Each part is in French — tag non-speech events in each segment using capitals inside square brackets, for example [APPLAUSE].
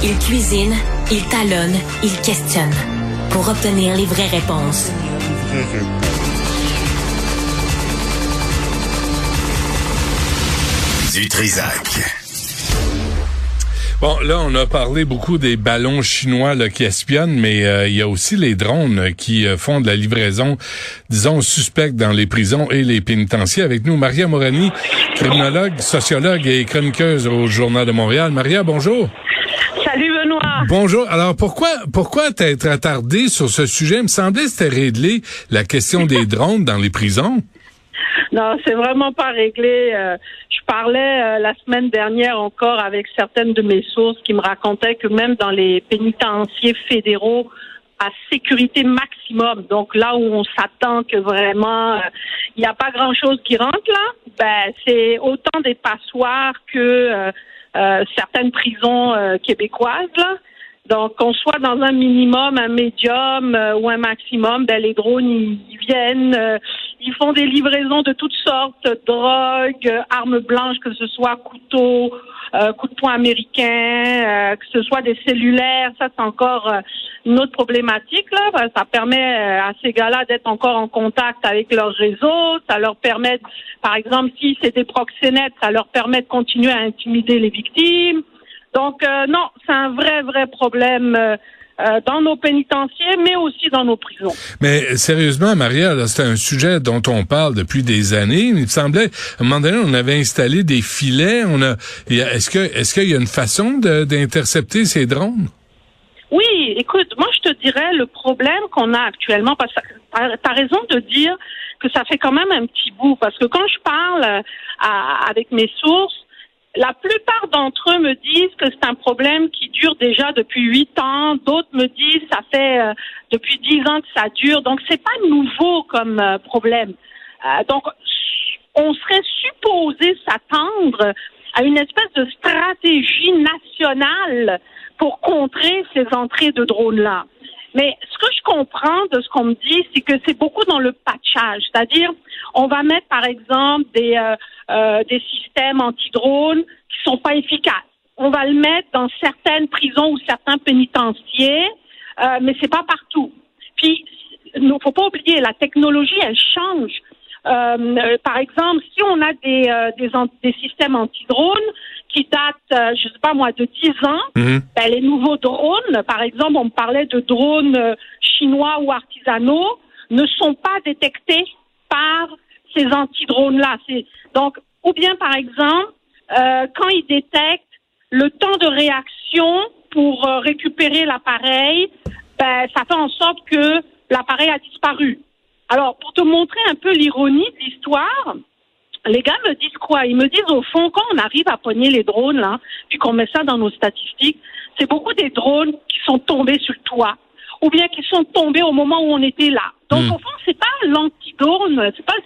Il cuisine, il talonne, il questionne pour obtenir les vraies réponses. Du Trisac. Bon, là, on a parlé beaucoup des ballons chinois là, qui espionnent, mais euh, il y a aussi les drones qui euh, font de la livraison, disons, suspecte dans les prisons et les pénitenciers. Avec nous, Maria Morani, criminologue, sociologue et chroniqueuse au Journal de Montréal. Maria, bonjour. Bonjour. Alors pourquoi pourquoi t'être attardé sur ce sujet? Il me semblait que c'était réglé la question des [LAUGHS] drones dans les prisons. Non, c'est vraiment pas réglé. Euh, je parlais euh, la semaine dernière encore avec certaines de mes sources qui me racontaient que même dans les pénitenciers fédéraux à sécurité maximum, donc là où on s'attend que vraiment euh, il n'y a pas grand-chose qui rentre là, ben c'est autant des passoires que certaines prisons québécoises là. Donc, qu'on soit dans un minimum, un médium ou un maximum, ben, les drones, ils, viennent, ils font des livraisons de toutes sortes, drogue, armes blanches, que ce soit couteaux, euh, coups de poing américains, que ce soit des cellulaires. Ça, c'est encore une autre problématique. Là. Ça permet à ces gars-là d'être encore en contact avec leur réseau. Ça leur permet, par exemple, si c'est des proxénètes, ça leur permet de continuer à intimider les victimes. Donc, euh, non, c'est un vrai, vrai problème. Euh, dans nos pénitenciers, mais aussi dans nos prisons. Mais sérieusement, Maria, c'est un sujet dont on parle depuis des années. Il me semblait, à un moment donné, on avait installé des filets. On a, est-ce que, est-ce qu'il y a une façon d'intercepter ces drones? Oui, écoute, moi je te dirais le problème qu'on a actuellement, parce que tu as raison de dire que ça fait quand même un petit bout, parce que quand je parle à, avec mes sources, la plupart d'entre eux me disent que c'est un problème qui dure déjà depuis huit ans. D'autres me disent ça fait euh, depuis dix ans que ça dure. Donc c'est pas nouveau comme euh, problème. Euh, donc on serait supposé s'attendre à une espèce de stratégie nationale pour contrer ces entrées de drones là. Mais ce que je comprends de ce qu'on me dit, c'est que c'est beaucoup dans le patchage, c'est-à-dire on va mettre par exemple des euh, euh, des systèmes anti-drones qui sont pas efficaces. On va le mettre dans certaines prisons ou certains pénitenciers, euh, mais c'est pas partout. Puis, il faut pas oublier, la technologie, elle change. Euh, par exemple, si on a des, des, des, systèmes anti-drones qui datent, euh, je sais pas moi, de 10 ans, Mhm. ben, les nouveaux drones, par exemple, on me parlait de drones euh, chinois ou artisanaux, ne sont pas détectés par ces anti-drones-là. C'est- Donc, ou bien, par exemple, euh, quand ils détectent le temps de réaction pour euh, récupérer l'appareil, ben, ça fait en sorte que l'appareil a disparu. Alors, pour te montrer un peu l'ironie de l'histoire, les gars me disent quoi? Ils me disent au fond, quand on arrive à pogner les drones, là, puis qu'on met ça dans nos statistiques, c'est beaucoup des drones qui sont tombés sur le toit, ou bien qui sont tombés au moment où on était là. Donc, Hmm. au fond, c'est pas l'antidrone, c'est pas le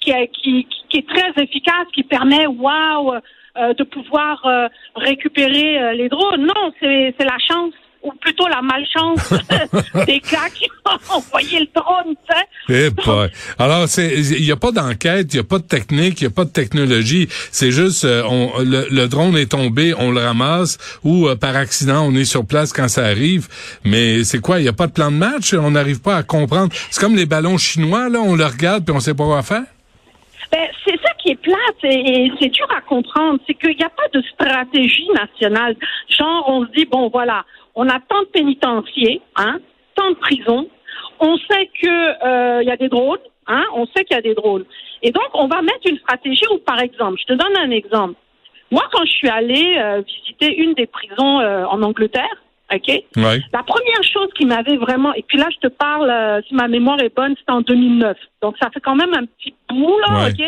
qui est, très efficace, qui permet, waouh, euh, de pouvoir euh, récupérer euh, les drones. Non, c'est la chance. Ou plutôt la malchance [LAUGHS] des gars qui ont envoyé le drone, tu sais. Eh boy. Alors, c'est, il n'y a pas d'enquête, il n'y a pas de technique, il n'y a pas de technologie. C'est juste, euh, on, le, drone est tombé, on le ramasse, ou euh, par accident, on est sur place quand ça arrive. Mais c'est quoi, il n'y a pas de plan de match? On n'arrive pas à comprendre. C'est comme les ballons chinois, là, on le regarde puis on sait pas quoi faire? Ben, c'est ça qui est plate et, c'est dur à comprendre, c'est qu'il n'y a pas de stratégie nationale. Genre, on se dit, bon, voilà, on a tant de pénitenciers, hein, tant de prisons, on sait qu'il euh, y a des drones, hein, on sait qu'il y a des drones. Et donc, on va mettre une stratégie où, par exemple, je te donne un exemple. Moi, quand je suis allée euh, visiter une des prisons euh, en Angleterre, OK? La première chose qui m'avait vraiment, et puis là, je te parle, euh, si ma mémoire est bonne, c'était en 2009. Donc, ça fait quand même un petit bout, là, OK?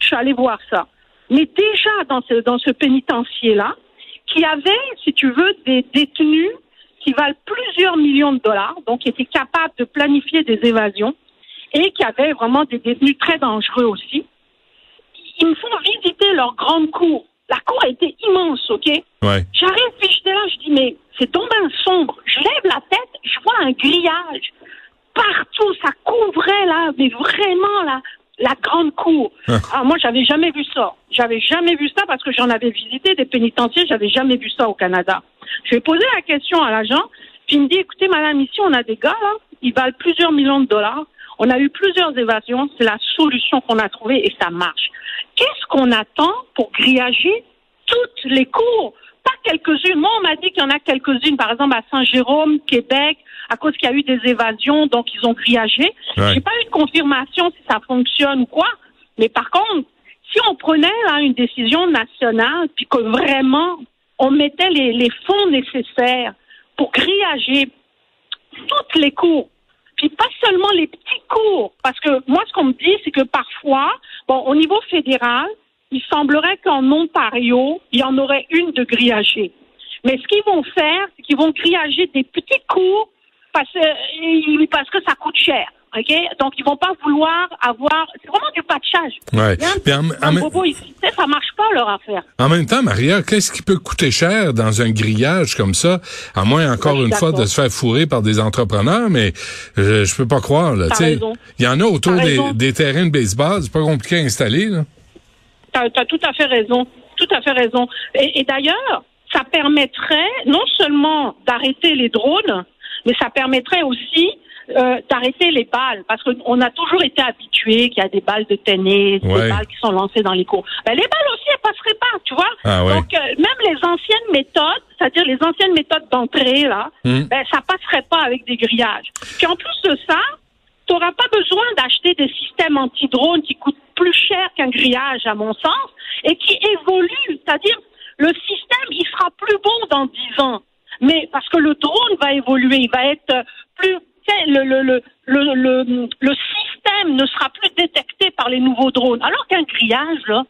Je suis allée voir ça. Mais déjà, dans ce, dans ce pénitencier-là, qui avait, si tu veux, des détenus qui valent plusieurs millions de dollars, donc qui étaient capables de planifier des évasions, et qui avaient vraiment des détenus très dangereux aussi. Ils me font visiter leur grande cour. La cour a été immense, OK? Ouais. J'arrive, puis j'étais là, je dis, mais c'est tombé un sombre. Je lève la tête, je vois un grillage. Partout, ça couvrait, là, mais vraiment, là, la grande cour. Ah. ah moi, j'avais jamais vu ça. J'avais jamais vu ça parce que j'en avais visité des pénitenciers, j'avais jamais vu ça au Canada. Je vais poser la question à l'agent, puis il me dit, écoutez, madame, ici, on a des gars, là, ils valent plusieurs millions de dollars. On a eu plusieurs évasions, c'est la solution qu'on a trouvée et ça marche. Qu'est-ce qu'on attend pour grillager toutes les cours? Pas quelques-unes. Moi, on m'a dit qu'il y en a quelques-unes, par exemple à Saint-Jérôme, Québec, à cause qu'il y a eu des évasions, donc ils ont grillagé. J'ai pas eu de confirmation si ça fonctionne ou quoi. Mais par contre, si on prenait une décision nationale, puis que vraiment on mettait les, fonds nécessaires pour grillager toutes les cours, puis pas seulement les petits cours, parce que moi, ce qu'on me dit, c'est que parfois, bon, au niveau fédéral, il semblerait qu'en Ontario, il y en aurait une de grillagée. Mais ce qu'ils vont faire, c'est qu'ils vont grillager des petits cours parce, euh, parce que ça coûte cher. OK? Donc, ils vont pas vouloir avoir. C'est vraiment du patchage. Ouais. Puis un, bobo ici, ça marche pas leur affaire. En même temps, Maria, qu'est-ce qui peut coûter cher dans un grillage comme ça? À moins, encore une fois, de se faire fourrer par des entrepreneurs, mais je, je peux pas croire, là. Il y en a autour des, des, terrains de baseball. C'est pas compliqué à installer, là. T'as as tout à fait raison. Tout à fait raison. Et, et d'ailleurs, ça permettrait non seulement d'arrêter les drones, mais ça permettrait aussi euh, d'arrêter les balles, parce qu'on a toujours été habitué qu'il y a des balles de tennis, des balles qui sont lancées dans les cours. Ben, les balles aussi, elles passeraient pas, tu vois. Ah Donc, euh, même les anciennes méthodes, c'est-à-dire les anciennes méthodes d'entrée, là, hmm. ben, ça passerait pas avec des grillages. Puis en plus de ça, tu n'auras pas besoin d'acheter des systèmes anti-drones qui coûtent plus cher qu'un grillage, à mon sens, et qui évoluent. C'est-à-dire, le système, il sera plus bon dans dix ans. Mais parce que le drone va évoluer, il va être plus le, le, le, le, le système ne sera plus détecté par les nouveaux drones. Alors qu'un grillage, là,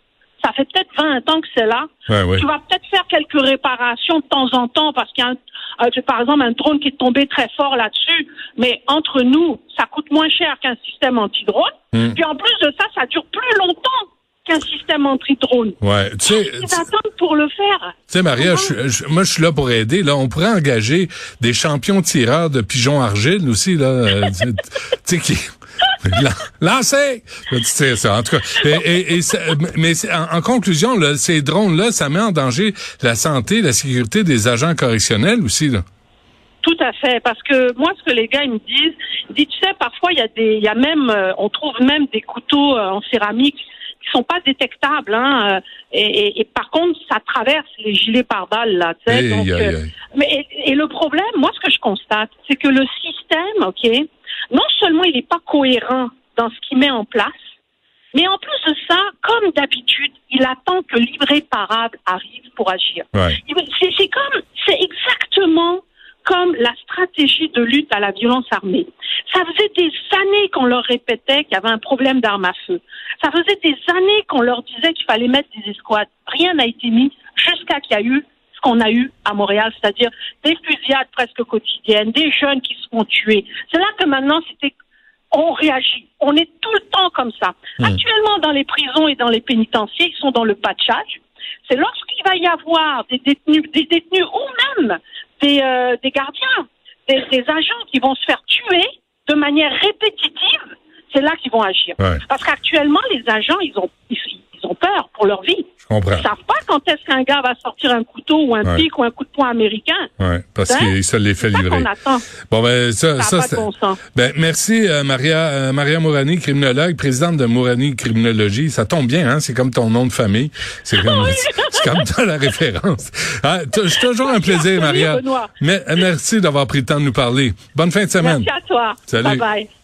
ça fait peut-être 20 ans que c'est là. Tu vas peut-être faire quelques réparations de temps en temps parce qu'il y a, un, euh, par exemple, un drone qui est tombé très fort là-dessus. Mais entre nous, ça coûte moins cher qu'un système anti-drone. Hmm. Puis en plus de ça, ça dure plus longtemps qu'un système anti-drone. Ouais, tu sais. Pour le faire. Tu sais, Maria, je, moi, je suis là pour aider. Là, on pourrait engager des champions tireurs de pigeons argile aussi, là. Euh, [LAUGHS] tu sais, qui. [LAUGHS] Lancez! en tout cas. Et, mais en, conclusion, là, ces drones-là, ça met en danger la santé, la sécurité des agents correctionnels aussi, là. Tout à fait, parce que moi, ce que les gars ils me disent, ils disent, tu sais, parfois il y a des, il y a même, euh, on trouve même des couteaux euh, en céramique qui sont pas détectables. Hein, euh, et, et, par contre, ça traverse les gilets pare-balles là. Tu sais, donc, euh, mais et, le problème, moi, ce que je constate, c'est que le système, ok, non seulement il n'est pas cohérent dans ce qu'il met en place, mais en plus de ça, comme d'habitude, il attend que livret parable arrive pour agir. Ouais. C'est comme, c'est exactement comme la stratégie de lutte à la violence armée. Ça faisait des années qu'on leur répétait qu'il y avait un problème d'armes à feu. Ça faisait des années qu'on leur disait qu'il fallait mettre des escouades. Rien n'a été mis jusqu'à qu'il y a eu ce qu'on a eu à Montréal, c'est-à-dire des fusillades presque quotidiennes, des jeunes qui se font tuer. C'est là que maintenant, c'était on réagit. On est tout le temps comme ça. Hmm. Actuellement, dans les prisons et dans les pénitenciers, ils sont dans le patchage. C'est lorsqu'il va y avoir des détenus, des détenus ou même des, euh, des gardiens, des, des agents qui vont se faire tuer de manière répétitive. C'est là qu'ils vont agir. Ouais. Parce qu'actuellement, les agents, ils ont, ils, ont peur pour leur vie. Je comprends. Ils savent pas quand est-ce qu'un gars va sortir un couteau ou un Ouais. pic ou un coup de poing américain. Ouais, parce Hein? qu'il se les fait ça livrer. Bon ben ça, Ça ça, bon ben merci euh, Maria euh, Maria Mourani, criminologue, présidente de Mourani Criminologie. Ça tombe bien, hein? C'est comme ton nom de famille. C'est comme [LAUGHS] c'est comme dans la référence. Ah, C'est toujours un plaisir, Oui, Maria. Benoît. Mais, merci d'avoir pris le temps de nous parler. Bonne fin de semaine. Merci à toi. Salut. Bye bye.